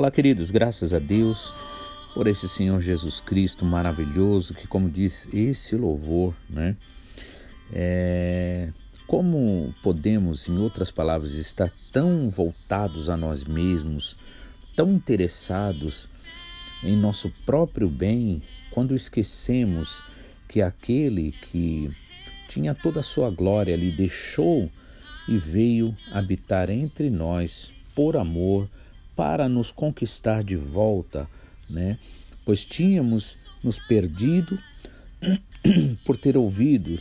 Olá, queridos, graças a Deus por esse Senhor Jesus Cristo maravilhoso, que, como diz esse louvor, né? É, como podemos, em outras palavras, estar tão voltados a nós mesmos, tão interessados em nosso próprio bem, quando esquecemos que aquele que tinha toda a sua glória ali deixou e veio habitar entre nós por amor, para nos conquistar de volta né? Pois tínhamos nos perdido por ter ouvido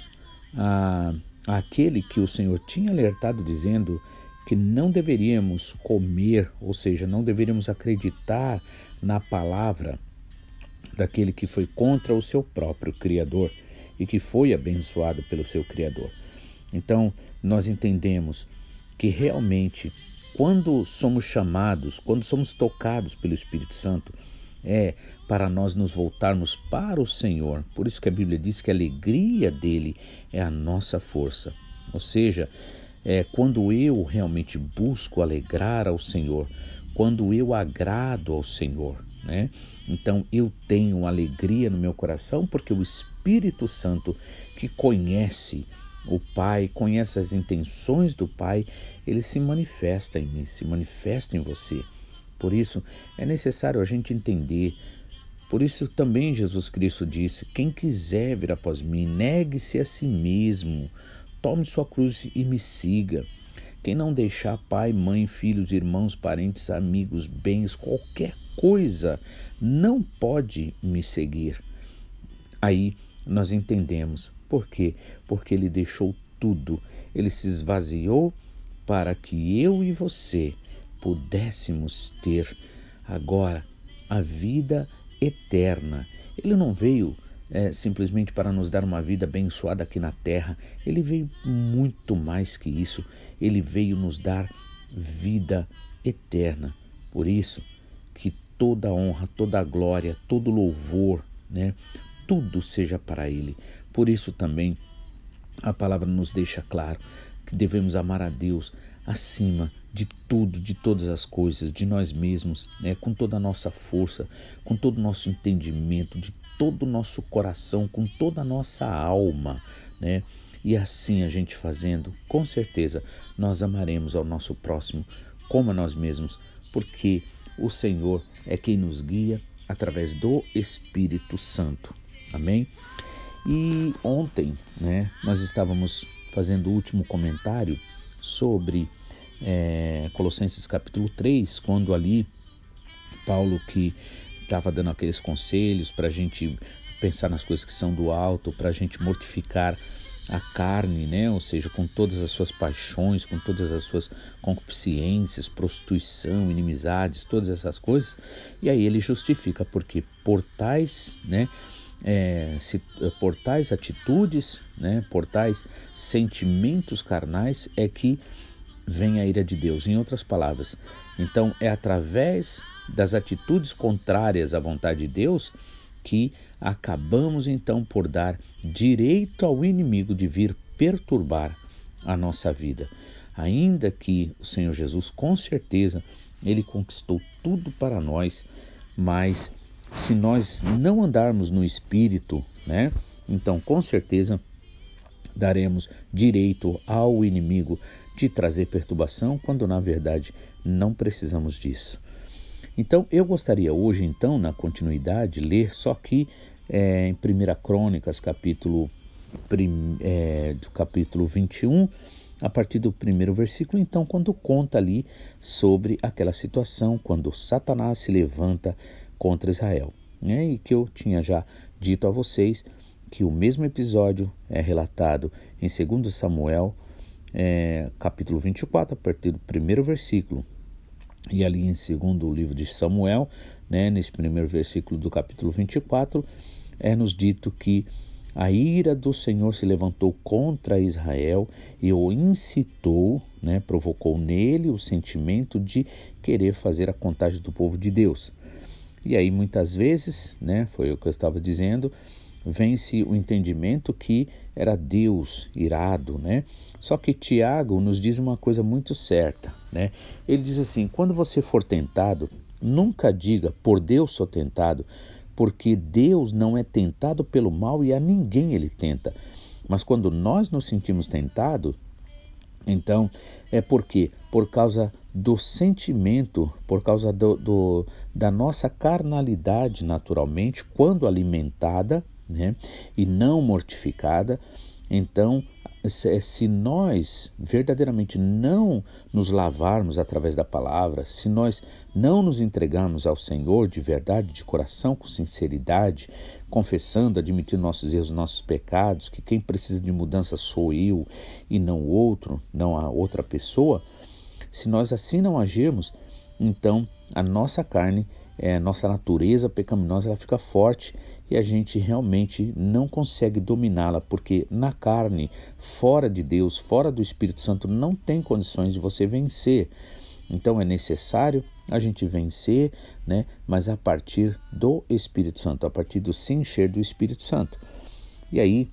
a, aquele que o Senhor tinha alertado, dizendo que não deveríamos comer, ou seja, não deveríamos acreditar na palavra daquele que foi contra o seu próprio Criador e que foi abençoado pelo seu Criador. Então, nós entendemos que realmente, quando somos chamados, quando somos tocados pelo Espírito Santo, é para nós nos voltarmos para o Senhor. Por isso que a Bíblia diz que a alegria dele é a nossa força. Ou seja, é quando eu realmente busco alegrar ao Senhor, quando eu agrado ao Senhor, né? Então eu tenho alegria no meu coração porque o Espírito Santo que conhece o Pai, conhece as intenções do Pai, ele se manifesta em mim, se manifesta em você. Por isso, é necessário a gente entender. Por isso também Jesus Cristo disse: Quem quiser vir após mim, negue-se a si mesmo, tome sua cruz e me siga. Quem não deixar pai, mãe, filhos, irmãos, parentes, amigos, bens, qualquer coisa, não pode me seguir. Aí nós entendemos. Por quê? Porque ele deixou tudo. Ele se esvaziou para que eu e você pudéssemos ter agora a vida eterna. Ele não veio é, simplesmente para nos dar uma vida abençoada aqui na terra, ele veio muito mais que isso, ele veio nos dar vida eterna. Por isso, que toda honra, toda glória, todo louvor, né, tudo seja para ele. Por isso também a palavra nos deixa claro que devemos amar a Deus acima de tudo, de todas as coisas, de nós mesmos, né? com toda a nossa força, com todo o nosso entendimento, de todo o nosso coração, com toda a nossa alma, né? E assim a gente fazendo, com certeza nós amaremos ao nosso próximo como a nós mesmos, porque o Senhor é quem nos guia através do Espírito Santo. Amém? E ontem, né, nós estávamos fazendo o último comentário sobre é, Colossenses capítulo 3, quando ali Paulo que estava dando aqueles conselhos para a gente pensar nas coisas que são do alto, para a gente mortificar a carne, né? Ou seja, com todas as suas paixões, com todas as suas concupiscências, prostituição, inimizades, todas essas coisas. E aí ele justifica porque por tais, né? É, se, por tais atitudes, né? Por tais sentimentos carnais é que vem a ira de Deus. Em outras palavras, então é através das atitudes contrárias à vontade de Deus que acabamos então por dar direito ao inimigo de vir perturbar a nossa vida. Ainda que o Senhor Jesus, com certeza, ele conquistou tudo para nós, mas se nós não andarmos no espírito, né? Então, com certeza, daremos direito ao inimigo de trazer perturbação, quando na verdade não precisamos disso. Então, eu gostaria hoje, então, na continuidade, ler só aqui é, em 1 Crônicas, capítulo, prim, é, do capítulo 21, a partir do primeiro versículo, então, quando conta ali sobre aquela situação, quando Satanás se levanta contra Israel. Né? E que eu tinha já dito a vocês que o mesmo episódio é relatado em 2 Samuel, é, capítulo 24, a partir do primeiro versículo. E ali em segundo livro de Samuel, né, nesse primeiro versículo do capítulo 24, é nos dito que a ira do Senhor se levantou contra Israel e o incitou, né, provocou nele o sentimento de querer fazer a contagem do povo de Deus. E aí muitas vezes, né, foi o que eu estava dizendo, vence o entendimento que era Deus irado, né? Só que Tiago nos diz uma coisa muito certa, né? Ele diz assim: quando você for tentado, nunca diga por Deus sou tentado, porque Deus não é tentado pelo mal e a ninguém ele tenta. Mas quando nós nos sentimos tentados, então é porque por causa do sentimento, por causa do, do, da nossa carnalidade, naturalmente, quando alimentada né, e não mortificada, então se nós verdadeiramente não nos lavarmos através da palavra, se nós não nos entregarmos ao Senhor de verdade, de coração, com sinceridade, confessando, admitindo nossos erros, nossos pecados, que quem precisa de mudança sou eu e não outro, não a outra pessoa, se nós assim não agirmos, então a nossa carne, é, a nossa natureza pecaminosa, ela fica forte e a gente realmente não consegue dominá-la, porque na carne, fora de Deus, fora do Espírito Santo, não tem condições de você vencer. Então é necessário a gente vencer, né? Mas a partir do Espírito Santo, a partir do se encher do Espírito Santo. E aí,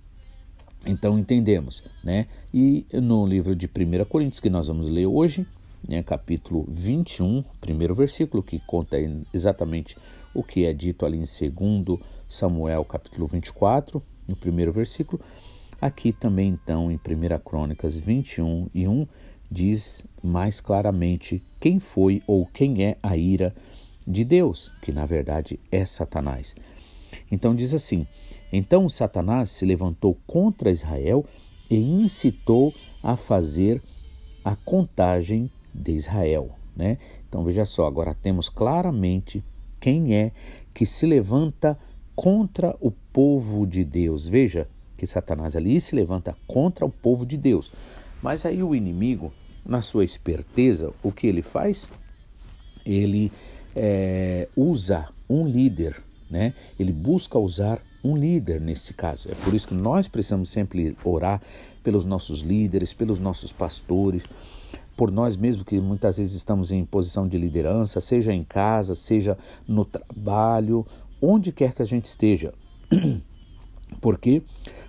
então entendemos, né? E no livro de 1 Coríntios que nós vamos ler hoje, né, capítulo 21, primeiro versículo, que conta exatamente o que é dito ali em 2 Samuel, capítulo 24, no primeiro versículo. Aqui também, então, em 1 Crônicas 21 e 1, diz mais claramente quem foi ou quem é a ira de Deus, que na verdade é Satanás. Então diz assim: Então Satanás se levantou contra Israel e incitou a fazer a contagem de Israel. Né? Então veja só, agora temos claramente quem é que se levanta contra o povo de Deus. Veja que Satanás ali se levanta contra o povo de Deus. Mas aí o inimigo, na sua esperteza, o que ele faz? Ele é, usa um líder, né? Ele busca usar um líder nesse caso. É por isso que nós precisamos sempre orar pelos nossos líderes, pelos nossos pastores, por nós mesmos que muitas vezes estamos em posição de liderança, seja em casa, seja no trabalho, onde quer que a gente esteja. Por quê?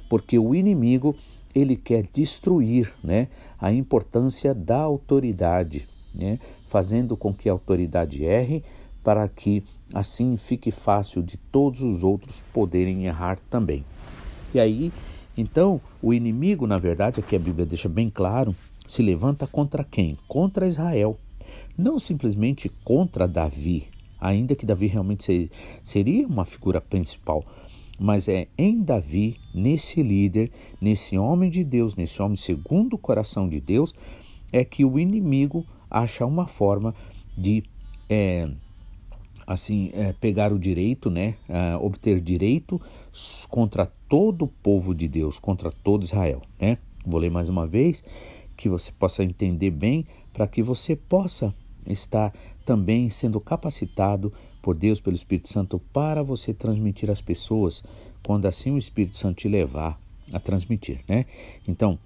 Porque o inimigo ele quer destruir né, a importância da autoridade, né, fazendo com que a autoridade erre, para que assim fique fácil de todos os outros poderem errar também. E aí, então, o inimigo, na verdade, aqui a Bíblia deixa bem claro, se levanta contra quem? Contra Israel. Não simplesmente contra Davi, ainda que Davi realmente seria uma figura principal, mas é em Davi, nesse líder, nesse homem de Deus, nesse homem segundo o coração de Deus, é que o inimigo acha uma forma de é, assim é, pegar o direito, né, uh, obter direito contra todo o povo de Deus, contra todo Israel, né? Vou ler mais uma vez que você possa entender bem, para que você possa estar também sendo capacitado por Deus, pelo Espírito Santo, para você transmitir às pessoas, quando assim o Espírito Santo te levar a transmitir, né? Então,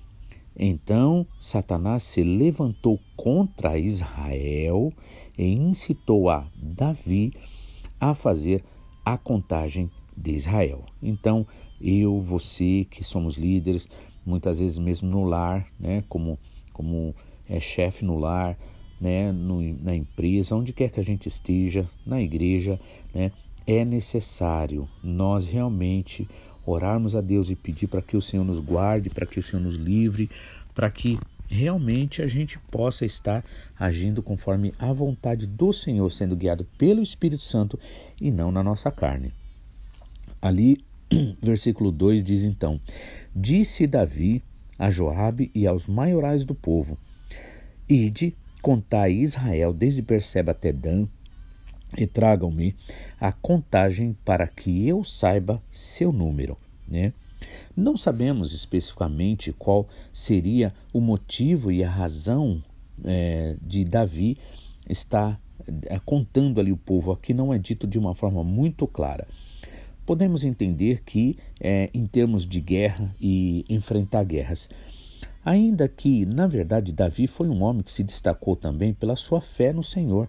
então Satanás se levantou contra Israel e incitou a Davi a fazer a contagem de Israel. Então, eu, você que somos líderes, muitas vezes mesmo no lar, né, como, como é, chefe no lar, né, no, na empresa, onde quer que a gente esteja, na igreja, né, é necessário nós realmente orarmos a Deus e pedir para que o Senhor nos guarde, para que o Senhor nos livre, para que realmente a gente possa estar agindo conforme a vontade do Senhor, sendo guiado pelo Espírito Santo e não na nossa carne. Ali versículo 2 diz então: Disse Davi a Joabe e aos maiorais do povo: Ide, contai Israel desde Perseba até Dan, e tragam-me a contagem para que eu saiba seu número. Né? Não sabemos especificamente qual seria o motivo e a razão é, de Davi estar é, contando ali o povo. Aqui não é dito de uma forma muito clara. Podemos entender que, é, em termos de guerra e enfrentar guerras, ainda que, na verdade, Davi foi um homem que se destacou também pela sua fé no Senhor.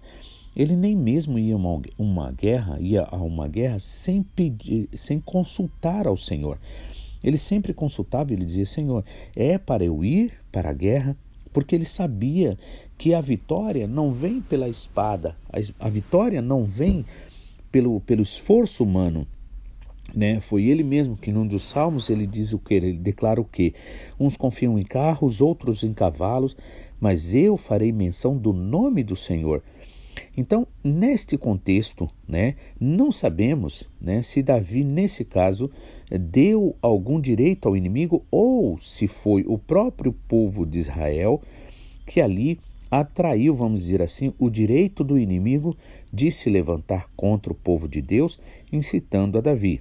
Ele nem mesmo ia uma, uma guerra, ia a uma guerra sem pedir, sem consultar ao Senhor. Ele sempre consultava, ele dizia: Senhor, é para eu ir para a guerra? Porque ele sabia que a vitória não vem pela espada, a, a vitória não vem pelo, pelo esforço humano. Né? Foi ele mesmo que num dos salmos ele diz o que? Ele declara o que? Uns confiam em carros, outros em cavalos, mas eu farei menção do nome do Senhor. Então, neste contexto, né, não sabemos né, se Davi, nesse caso, deu algum direito ao inimigo ou se foi o próprio povo de Israel que ali atraiu, vamos dizer assim, o direito do inimigo de se levantar contra o povo de Deus, incitando a Davi.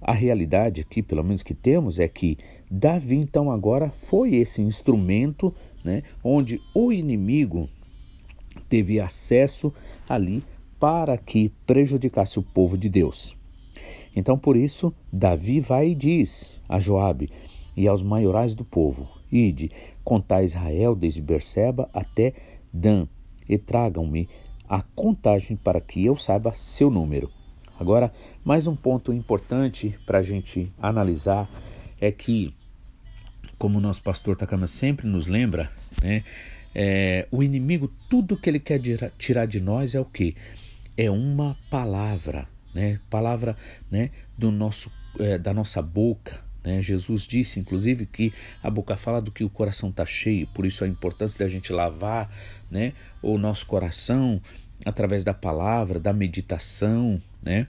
A realidade aqui, pelo menos que temos, é que Davi, então, agora foi esse instrumento né, onde o inimigo teve acesso ali para que prejudicasse o povo de Deus. Então, por isso, Davi vai e diz a Joabe e aos maiorais do povo: Ide, contai Israel desde Berseba até Dan, e tragam-me a contagem para que eu saiba seu número. Agora, mais um ponto importante para a gente analisar é que, como o nosso pastor Takama sempre nos lembra, né, é, o inimigo, tudo que ele quer tirar de nós é o que? É uma palavra, né? Palavra, né? Do nosso, é, da nossa boca. Né? Jesus disse, inclusive, que a boca fala do que o coração está cheio. Por isso a importância da gente lavar, né? O nosso coração através da palavra, da meditação, né?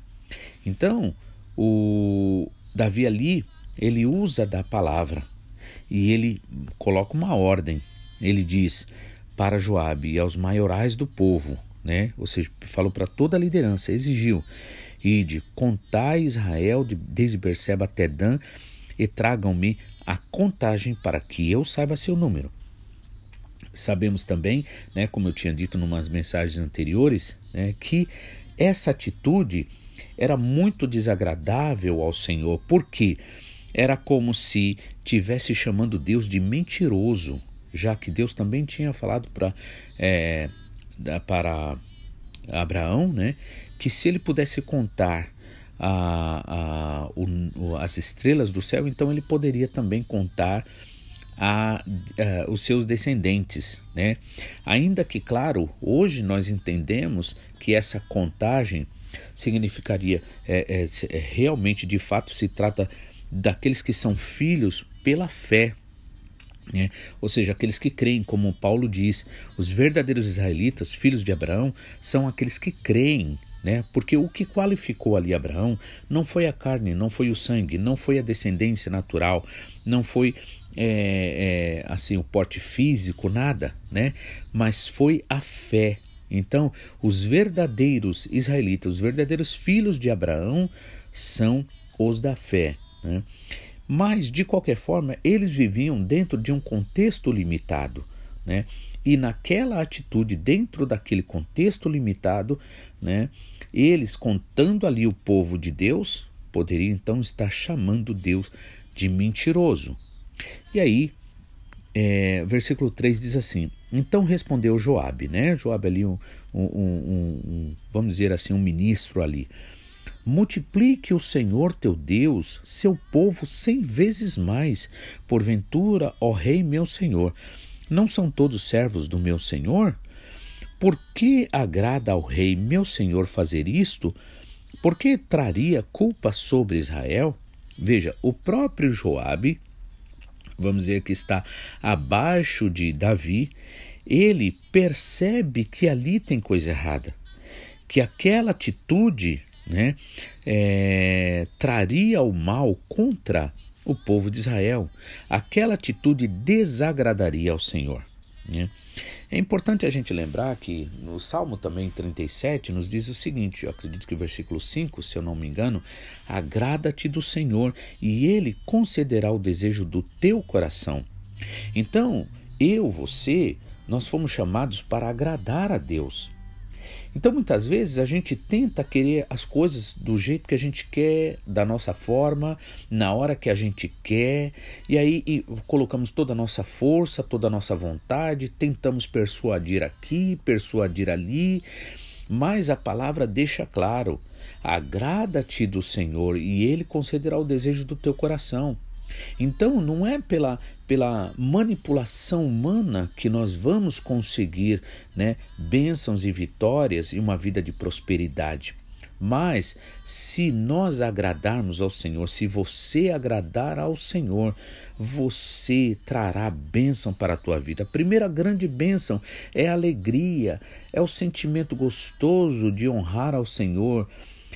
Então, o Davi ali, ele usa da palavra e ele coloca uma ordem, ele diz para Joabe e aos maiorais do povo, né? Ou seja, falou para toda a liderança, exigiu: Ide, contai Israel de, desde Berseba até Dan e tragam-me a contagem para que eu saiba seu número. Sabemos também, né, como eu tinha dito em umas mensagens anteriores, né, que essa atitude era muito desagradável ao Senhor, porque era como se tivesse chamando Deus de mentiroso, já que Deus também tinha falado para é, para Abraão, né, que se ele pudesse contar a, a, o, as estrelas do céu, então ele poderia também contar a, a, os seus descendentes, né? Ainda que, claro, hoje nós entendemos que essa contagem significaria é, é, é, realmente, de fato, se trata daqueles que são filhos pela fé, né? Ou seja, aqueles que creem, como Paulo diz, os verdadeiros israelitas, filhos de Abraão, são aqueles que creem. Né? Porque o que qualificou ali Abraão não foi a carne, não foi o sangue, não foi a descendência natural, não foi é, é, assim o porte físico, nada, né? Mas foi a fé. Então, os verdadeiros israelitas, os verdadeiros filhos de Abraão, são os da fé. Né? Mas, de qualquer forma, eles viviam dentro de um contexto limitado. Né? E naquela atitude, dentro daquele contexto limitado, né, eles, contando ali o povo de Deus, poderiam então estar chamando Deus de mentiroso. E aí, é, versículo 3 diz assim: Então respondeu Joabe, né? Joabe ali, um, um, um, um, vamos dizer assim, um ministro ali. Multiplique o Senhor teu Deus, seu povo cem vezes mais. Porventura, ó Rei meu Senhor, não são todos servos do meu Senhor? Por que agrada ao Rei meu Senhor fazer isto? Por que traria culpa sobre Israel? Veja, o próprio Joabe, vamos dizer que está abaixo de Davi, ele percebe que ali tem coisa errada, que aquela atitude né, é, traria o mal contra o povo de Israel. Aquela atitude desagradaria ao Senhor. Né? É importante a gente lembrar que no Salmo também 37 nos diz o seguinte, eu acredito que o versículo 5, se eu não me engano, agrada-te do Senhor e ele concederá o desejo do teu coração. Então, eu, você, nós fomos chamados para agradar a Deus. Então, muitas vezes, a gente tenta querer as coisas do jeito que a gente quer, da nossa forma, na hora que a gente quer, e aí e colocamos toda a nossa força, toda a nossa vontade, tentamos persuadir aqui, persuadir ali, mas a palavra deixa claro: agrada-te do Senhor e Ele concederá o desejo do teu coração. Então, não é pela, pela manipulação humana que nós vamos conseguir né, bênçãos e vitórias e uma vida de prosperidade. Mas se nós agradarmos ao Senhor, se você agradar ao Senhor, você trará bênção para a tua vida. A primeira grande bênção é a alegria, é o sentimento gostoso de honrar ao Senhor,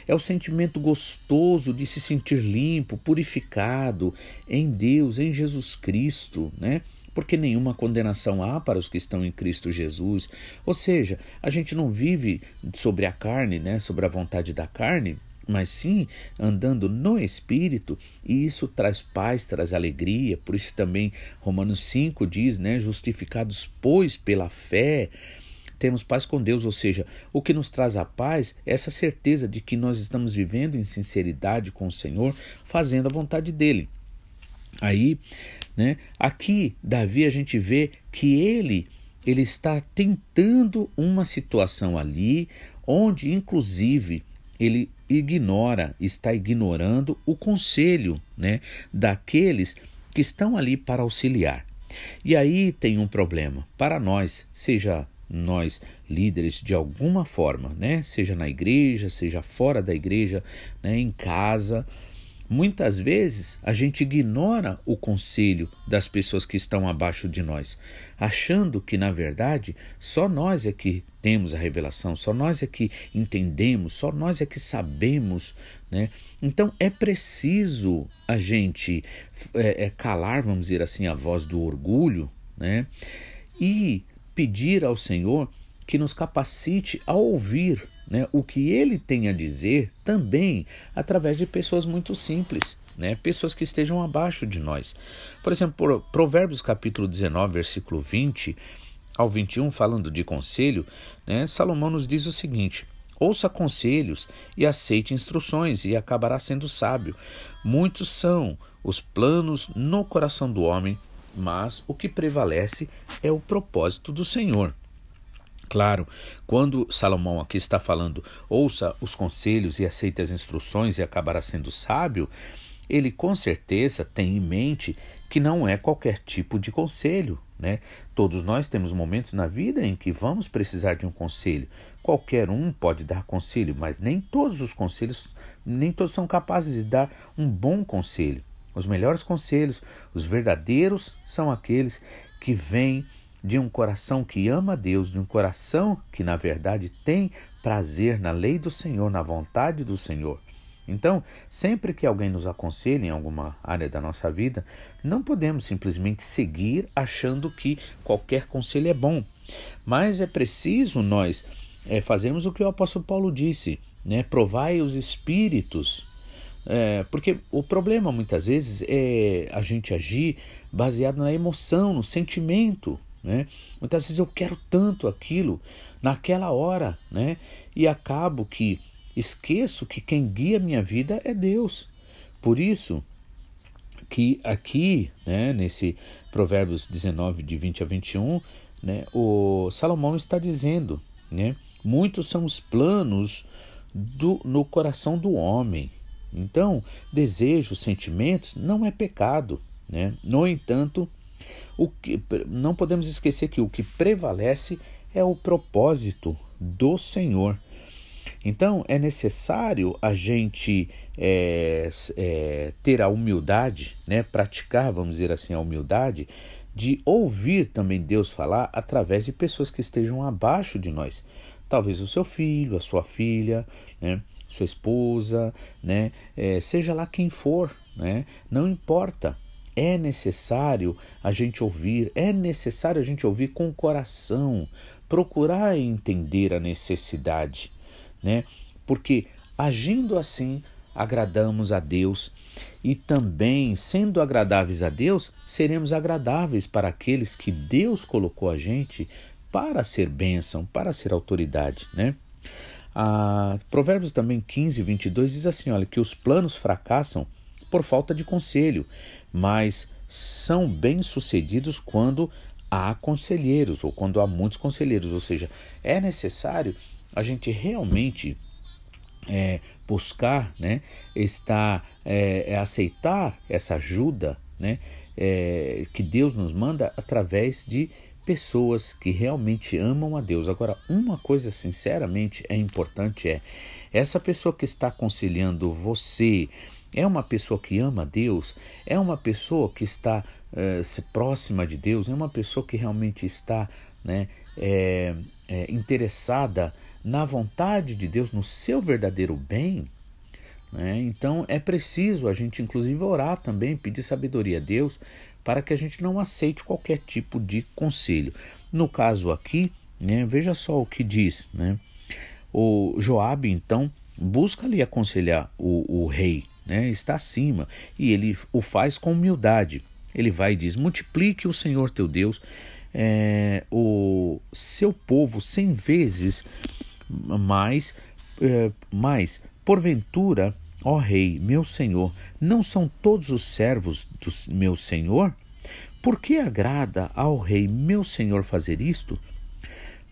é o sentimento gostoso de se sentir limpo, purificado em Deus, em Jesus Cristo, né? Porque nenhuma condenação há para os que estão em Cristo Jesus. Ou seja, a gente não vive sobre a carne, né? Sobre a vontade da carne, mas sim andando no Espírito, e isso traz paz, traz alegria. Por isso também Romanos 5 diz, né? Justificados, pois, pela fé temos paz com Deus, ou seja, o que nos traz a paz é essa certeza de que nós estamos vivendo em sinceridade com o Senhor, fazendo a vontade dele. Aí, né, aqui Davi a gente vê que ele ele está tentando uma situação ali onde inclusive ele ignora, está ignorando o conselho, né, daqueles que estão ali para auxiliar. E aí tem um problema para nós, seja nós líderes de alguma forma, né? Seja na igreja, seja fora da igreja, né? em casa. Muitas vezes a gente ignora o conselho das pessoas que estão abaixo de nós, achando que na verdade só nós é que temos a revelação, só nós é que entendemos, só nós é que sabemos, né? Então é preciso a gente é, é, calar, vamos dizer assim, a voz do orgulho, né? E pedir ao Senhor que nos capacite a ouvir né, o que Ele tem a dizer também através de pessoas muito simples. Né, pessoas que estejam abaixo de nós. Por exemplo, Provérbios capítulo 19, versículo 20 ao 21, falando de conselho, né, Salomão nos diz o seguinte: Ouça conselhos e aceite instruções, e acabará sendo sábio. Muitos são os planos no coração do homem, mas o que prevalece é o propósito do Senhor. Claro, quando Salomão aqui está falando, ouça os conselhos e aceite as instruções e acabará sendo sábio, ele com certeza tem em mente que não é qualquer tipo de conselho, né? Todos nós temos momentos na vida em que vamos precisar de um conselho. Qualquer um pode dar conselho, mas nem todos os conselhos, nem todos são capazes de dar um bom conselho. Os melhores conselhos, os verdadeiros, são aqueles que vêm de um coração que ama a Deus, de um coração que, na verdade, tem prazer na lei do Senhor, na vontade do Senhor. Então, sempre que alguém nos aconselha em alguma área da nossa vida, não podemos simplesmente seguir achando que qualquer conselho é bom. Mas é preciso nós é, fazermos o que o apóstolo Paulo disse, né? Provai os espíritos é, porque o problema muitas vezes é a gente agir baseado na emoção, no sentimento. Né? Muitas vezes eu quero tanto aquilo naquela hora, né? E acabo que esqueço que quem guia minha vida é Deus. Por isso que aqui, né, nesse Provérbios 19, de 20 a 21, né, o Salomão está dizendo, né, muitos são os planos do, no coração do homem, então, desejos, sentimentos não é pecado. Né? No entanto, o que, não podemos esquecer que o que prevalece é o propósito do Senhor. Então, é necessário a gente é, é, ter a humildade, né? praticar, vamos dizer assim, a humildade de ouvir também Deus falar através de pessoas que estejam abaixo de nós. Talvez o seu filho, a sua filha, né? Sua esposa, né? É, seja lá quem for, né? Não importa. é necessário a gente ouvir, é necessário a gente ouvir com o coração, procurar entender a necessidade, né? Porque agindo assim, agradamos a Deus e também, sendo agradáveis a Deus, seremos agradáveis para aqueles que Deus colocou a gente para ser bênção, para ser autoridade, né? A Provérbios também 15, 22 diz assim: olha, que os planos fracassam por falta de conselho, mas são bem-sucedidos quando há conselheiros ou quando há muitos conselheiros, ou seja, é necessário a gente realmente é, buscar, né, estar, é, é aceitar essa ajuda, né, é, que Deus nos manda através de pessoas que realmente amam a Deus. Agora, uma coisa sinceramente é importante é essa pessoa que está aconselhando você é uma pessoa que ama a Deus, é uma pessoa que está é, próxima de Deus, é uma pessoa que realmente está né, é, é, interessada na vontade de Deus, no seu verdadeiro bem. Né? Então é preciso a gente, inclusive, orar também, pedir sabedoria a Deus para que a gente não aceite qualquer tipo de conselho. No caso aqui, né, veja só o que diz, né? O Joabe então busca ali aconselhar o, o rei, né? Está acima e ele o faz com humildade. Ele vai e diz: multiplique o Senhor teu Deus é, o seu povo cem vezes mais, é, mais porventura Ó Rei, meu Senhor, não são todos os servos do meu Senhor? Por que agrada ao Rei, meu Senhor, fazer isto?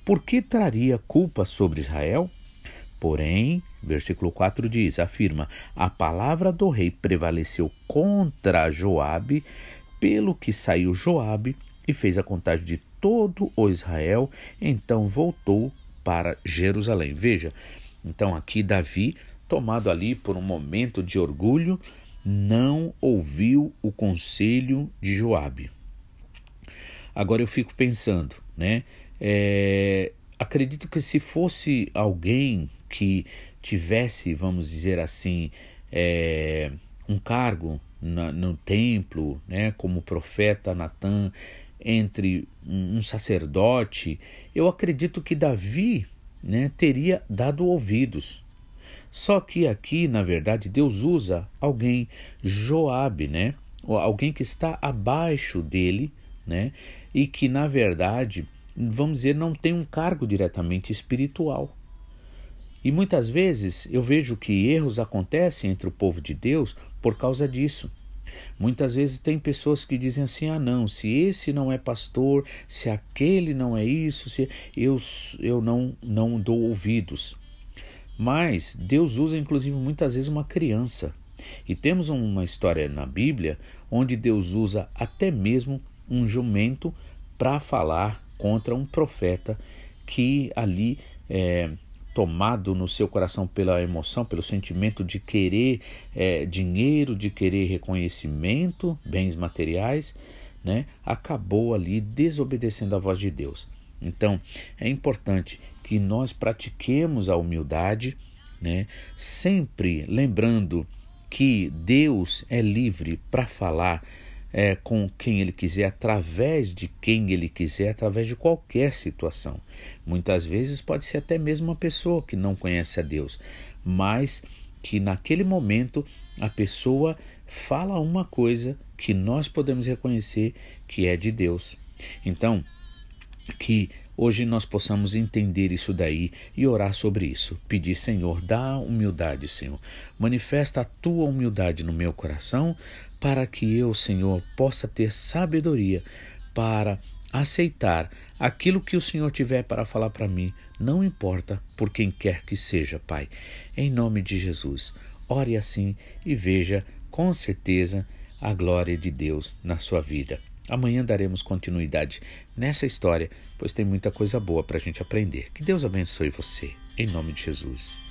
Por que traria culpa sobre Israel? Porém, versículo 4 diz, afirma: a palavra do rei prevaleceu contra Joabe, pelo que saiu Joabe e fez a contagem de todo o Israel, então voltou para Jerusalém. Veja, então aqui Davi tomado ali por um momento de orgulho, não ouviu o conselho de Joabe. Agora eu fico pensando, né? É, acredito que se fosse alguém que tivesse, vamos dizer assim, é, um cargo na, no templo, né, como profeta Natan, entre um sacerdote, eu acredito que Davi né, teria dado ouvidos. Só que aqui, na verdade, Deus usa alguém, Joabe, né? Alguém que está abaixo dele, né? E que, na verdade, vamos dizer, não tem um cargo diretamente espiritual. E muitas vezes eu vejo que erros acontecem entre o povo de Deus por causa disso. Muitas vezes tem pessoas que dizem assim: ah, não, se esse não é pastor, se aquele não é isso, se eu, eu não, não dou ouvidos. Mas Deus usa inclusive muitas vezes uma criança. E temos uma história na Bíblia onde Deus usa até mesmo um jumento para falar contra um profeta que ali é, tomado no seu coração pela emoção, pelo sentimento de querer é, dinheiro, de querer reconhecimento, bens materiais, né, acabou ali desobedecendo a voz de Deus. Então, é importante que nós pratiquemos a humildade, né? sempre lembrando que Deus é livre para falar é, com quem Ele quiser, através de quem Ele quiser, através de qualquer situação. Muitas vezes pode ser até mesmo uma pessoa que não conhece a Deus, mas que naquele momento a pessoa fala uma coisa que nós podemos reconhecer que é de Deus. Então, que hoje nós possamos entender isso daí e orar sobre isso. Pedir, Senhor, dá humildade, Senhor. Manifesta a tua humildade no meu coração para que eu, Senhor, possa ter sabedoria para aceitar aquilo que o Senhor tiver para falar para mim, não importa por quem quer que seja, Pai. Em nome de Jesus, ore assim e veja com certeza a glória de Deus na sua vida. Amanhã daremos continuidade nessa história, pois tem muita coisa boa para a gente aprender. Que Deus abençoe você, em nome de Jesus.